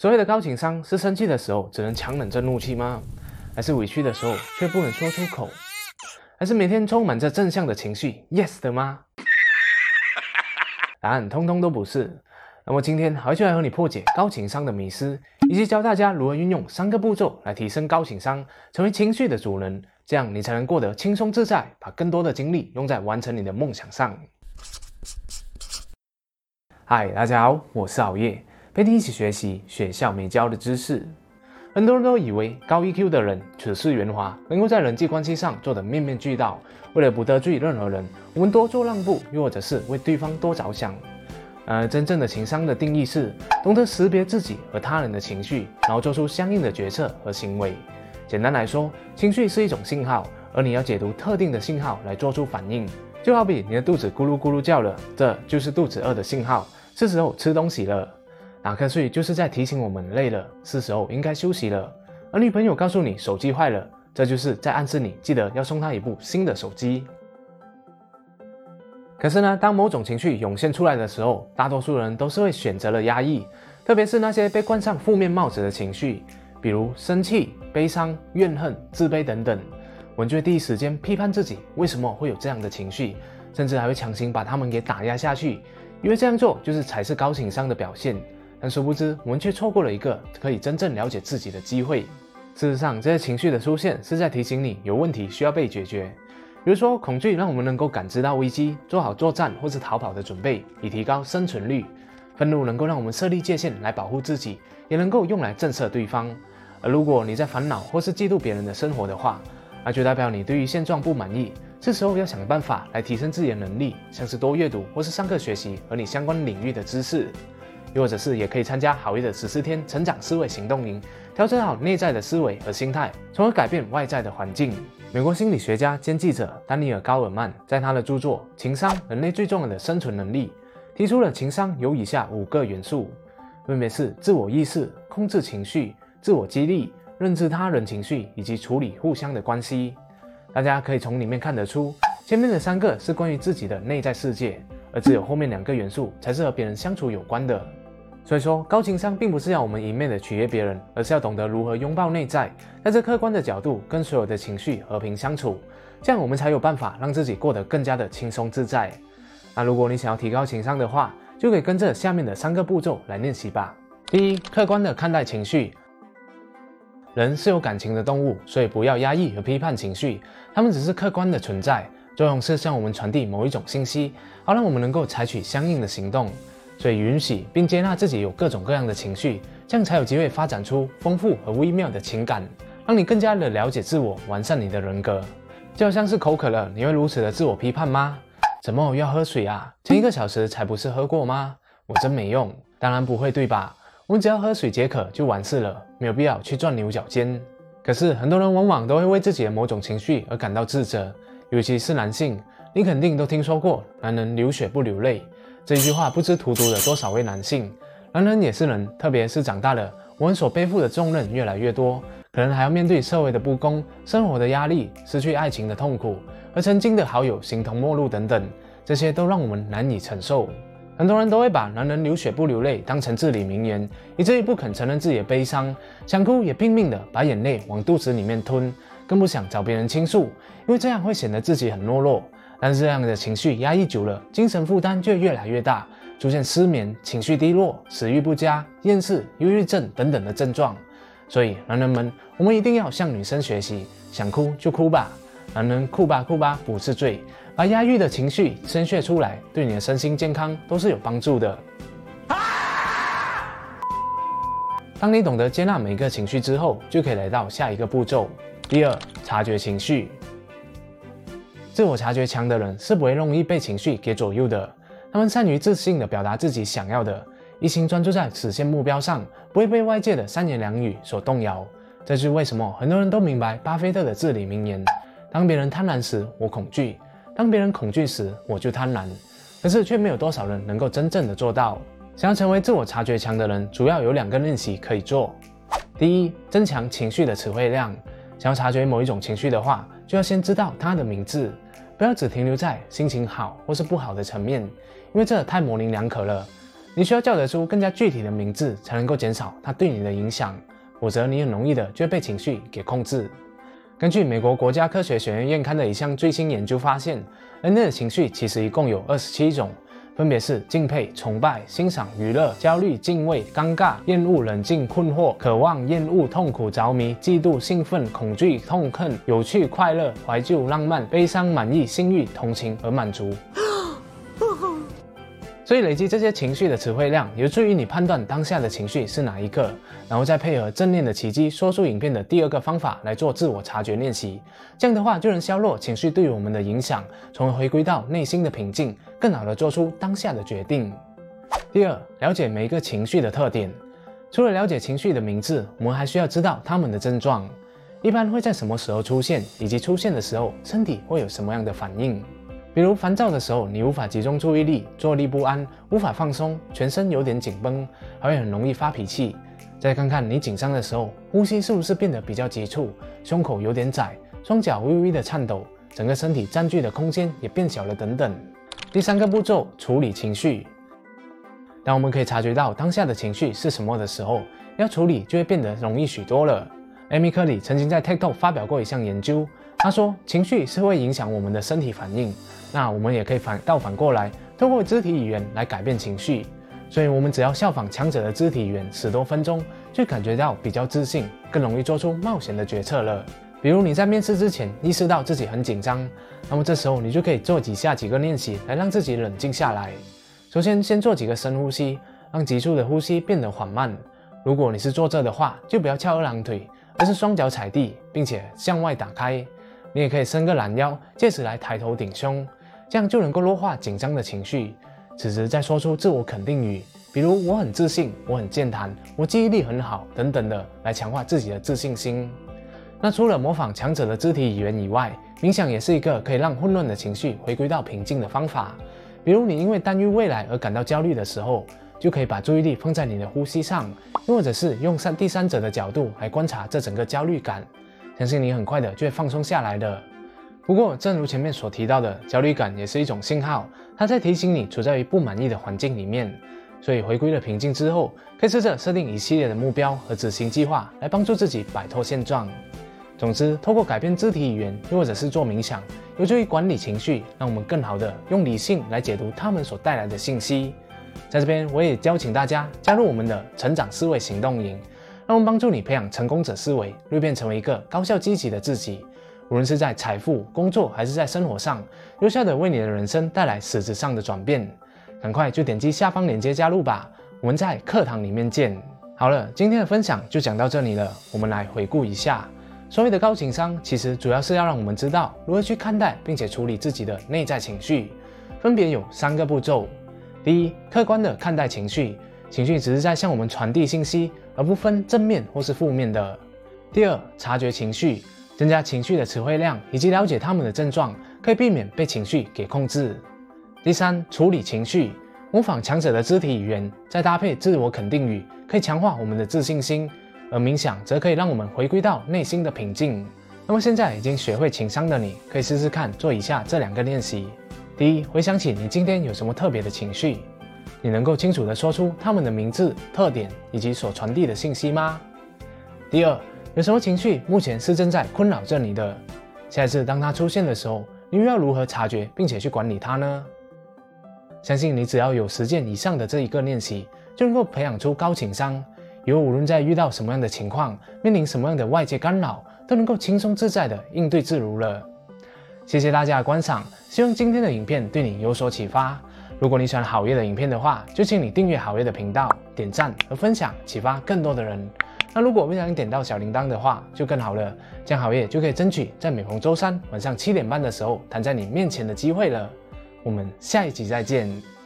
所谓的高情商，是生气的时候只能强忍着怒气吗？还是委屈的时候却不能说出口？还是每天充满着正向的情绪，yes 的吗？答案通通都不是。那么今天，还就来和你破解高情商的迷思，以及教大家如何运用三个步骤来提升高情商，成为情绪的主人，这样你才能过得轻松自在，把更多的精力用在完成你的梦想上。嗨，大家好，我是熬夜，陪你一起学习学校没教的知识。很多人都以为高 EQ 的人处事圆滑，能够在人际关系上做得面面俱到。为了不得罪任何人，我们多做让步，又或者是为对方多着想。而真正的情商的定义是懂得识别自己和他人的情绪，然后做出相应的决策和行为。简单来说，情绪是一种信号，而你要解读特定的信号来做出反应。就好比你的肚子咕噜咕噜叫了，这就是肚子饿的信号，是时候吃东西了。打瞌睡就是在提醒我们累了，是时候应该休息了。而女朋友告诉你手机坏了，这就是在暗示你记得要送她一部新的手机。可是呢，当某种情绪涌现出来的时候，大多数人都是会选择了压抑，特别是那些被冠上负面帽子的情绪，比如生气、悲伤、怨恨、自卑等等，我们就会第一时间批判自己为什么会有这样的情绪，甚至还会强行把他们给打压下去，因为这样做就是才是高情商的表现。但殊不知，我们却错过了一个可以真正了解自己的机会。事实上，这些情绪的出现是在提醒你有问题需要被解决。比如说，恐惧让我们能够感知到危机，做好作战或是逃跑的准备，以提高生存率；愤怒能够让我们设立界限来保护自己，也能够用来震慑对方。而如果你在烦恼或是嫉妒别人的生活的话，那就代表你对于现状不满意。这时候要想办法来提升自己的能力，像是多阅读或是上课学习和你相关领域的知识。又或者是也可以参加好一的十四天成长思维行动营，调整好内在的思维和心态，从而改变外在的环境。美国心理学家兼记者丹尼尔·高尔曼在他的著作《情商：人类最重要的生存能力》提出了情商有以下五个元素，分别是自我意识、控制情绪、自我激励、认知他人情绪以及处理互相的关系。大家可以从里面看得出，前面的三个是关于自己的内在世界，而只有后面两个元素才是和别人相处有关的。所以说，高情商并不是要我们一昧的取悦别人，而是要懂得如何拥抱内在，在这客观的角度跟所有的情绪和平相处，这样我们才有办法让自己过得更加的轻松自在。那如果你想要提高情商的话，就可以跟着下面的三个步骤来练习吧。第一，客观的看待情绪。人是有感情的动物，所以不要压抑和批判情绪，它们只是客观的存在，作用是向我们传递某一种信息，好让我们能够采取相应的行动。所以，允许并接纳自己有各种各样的情绪，这样才有机会发展出丰富和微妙的情感，让你更加的了解自我，完善你的人格。就好像是口渴了，你会如此的自我批判吗？怎么要喝水啊？前一个小时才不是喝过吗？我真没用。当然不会，对吧？我们只要喝水解渴就完事了，没有必要去钻牛角尖。可是很多人往往都会为自己的某种情绪而感到自责，尤其是男性，你肯定都听说过“男人流血不流泪”。这句话不知荼毒了多少位男性。男人也是人，特别是长大了，我们所背负的重任越来越多，可能还要面对社会的不公、生活的压力、失去爱情的痛苦，和曾经的好友形同陌路等等，这些都让我们难以承受。很多人都会把“男人流血不流泪”当成至理名言，以至于不肯承认自己的悲伤，想哭也拼命的把眼泪往肚子里面吞，更不想找别人倾诉，因为这样会显得自己很懦弱。但是这样的情绪压抑久了，精神负担就越来越大，出现失眠、情绪低落、食欲不佳、厌世、忧郁症等等的症状。所以，男人们，我们一定要向女生学习，想哭就哭吧，男人哭吧哭吧不是罪，把压抑的情绪宣泄出来，对你的身心健康都是有帮助的。当你懂得接纳每一个情绪之后，就可以来到下一个步骤。第二，察觉情绪。自我察觉强的人是不会容易被情绪给左右的，他们善于自信地表达自己想要的，一心专注在实现目标上，不会被外界的三言两语所动摇。这是为什么很多人都明白巴菲特的至理名言：当别人贪婪时，我恐惧；当别人恐惧时，我就贪婪。可是却没有多少人能够真正的做到。想要成为自我察觉强的人，主要有两个练习可以做。第一，增强情绪的词汇量。想要察觉某一种情绪的话，就要先知道它的名字，不要只停留在心情好或是不好的层面，因为这太模棱两可了。你需要叫得出更加具体的名字，才能够减少它对你的影响，否则你很容易的就会被情绪给控制。根据美国国家科学学院院刊的一项最新研究发现，人类的情绪其实一共有二十七种，分别是敬佩、崇拜、欣赏、娱乐、焦虑、敬畏、尴尬、厌恶、冷静、困惑、渴望、厌恶、痛苦、着迷、嫉妒、兴奋、恐惧、痛恨、有趣、快乐、怀旧、浪漫、悲伤、满意、性欲、同情和满足。所以累积这些情绪的词汇量，有助于你判断当下的情绪是哪一个，然后再配合正念的奇迹说出影片的第二个方法来做自我察觉练习。这样的话就能削弱情绪对于我们的影响，从而回归到内心的平静，更好的做出当下的决定。第二，了解每一个情绪的特点。除了了解情绪的名字，我们还需要知道它们的症状，一般会在什么时候出现，以及出现的时候身体会有什么样的反应。比如烦躁的时候，你无法集中注意力，坐立不安，无法放松，全身有点紧绷，还会很容易发脾气。再看看你紧张的时候，呼吸是不是变得比较急促，胸口有点窄，双脚微微的颤抖，整个身体占据的空间也变小了等等。第三个步骤，处理情绪。当我们可以察觉到当下的情绪是什么的时候，要处理就会变得容易许多了。艾米·克里曾经在 TikTok 发表过一项研究，他说情绪是会影响我们的身体反应。那我们也可以反倒反过来，通过肢体语言来改变情绪。所以，我们只要效仿强者的肢体语言十多分钟，就感觉到比较自信，更容易做出冒险的决策了。比如你在面试之前意识到自己很紧张，那么这时候你就可以做几下几个练习，来让自己冷静下来。首先，先做几个深呼吸，让急促的呼吸变得缓慢。如果你是坐着的话，就不要翘二郎腿，而是双脚踩地，并且向外打开。你也可以伸个懒腰，借此来抬头顶胸。这样就能够弱化紧张的情绪，此时再说出自我肯定语，比如我很自信，我很健谈，我记忆力很好等等的，来强化自己的自信心。那除了模仿强者的肢体语言以外，冥想也是一个可以让混乱的情绪回归到平静的方法。比如你因为担忧未来而感到焦虑的时候，就可以把注意力放在你的呼吸上，又或者是用三第三者的角度来观察这整个焦虑感，相信你很快的就会放松下来的。不过，正如前面所提到的，焦虑感也是一种信号，它在提醒你处在于不满意的环境里面。所以，回归了平静之后，可以试着设定一系列的目标和执行计划，来帮助自己摆脱现状。总之，透过改变肢体语言，又或者是做冥想，有助于管理情绪，让我们更好的用理性来解读他们所带来的信息。在这边，我也邀请大家加入我们的成长思维行动营，让我们帮助你培养成功者思维，蜕变成为一个高效积极的自己。无论是在财富、工作还是在生活上，有效的为你的人生带来实质上的转变，赶快就点击下方链接加入吧！我们在课堂里面见。好了，今天的分享就讲到这里了。我们来回顾一下，所谓的高情商，其实主要是要让我们知道如何去看待并且处理自己的内在情绪，分别有三个步骤。第一，客观的看待情绪，情绪只是在向我们传递信息，而不分正面或是负面的。第二，察觉情绪。增加情绪的词汇量，以及了解他们的症状，可以避免被情绪给控制。第三，处理情绪，模仿强者的肢体语言，再搭配自我肯定语，可以强化我们的自信心。而冥想则可以让我们回归到内心的平静。那么现在已经学会情商的你，可以试试看做以下这两个练习：第一，回想起你今天有什么特别的情绪，你能够清楚地说出他们的名字、特点以及所传递的信息吗？第二。有什么情绪目前是正在困扰着你的？下一次当它出现的时候，你又要如何察觉并且去管理它呢？相信你只要有实践以上的这一个练习，就能够培养出高情商，以后无论在遇到什么样的情况，面临什么样的外界干扰，都能够轻松自在的应对自如了。谢谢大家的观赏，希望今天的影片对你有所启发。如果你喜欢好业的影片的话，就请你订阅好业的频道，点赞和分享，启发更多的人。那如果不想点到小铃铛的话，就更好了，这样好业就可以争取在每逢周三晚上七点半的时候弹在你面前的机会了。我们下一集再见。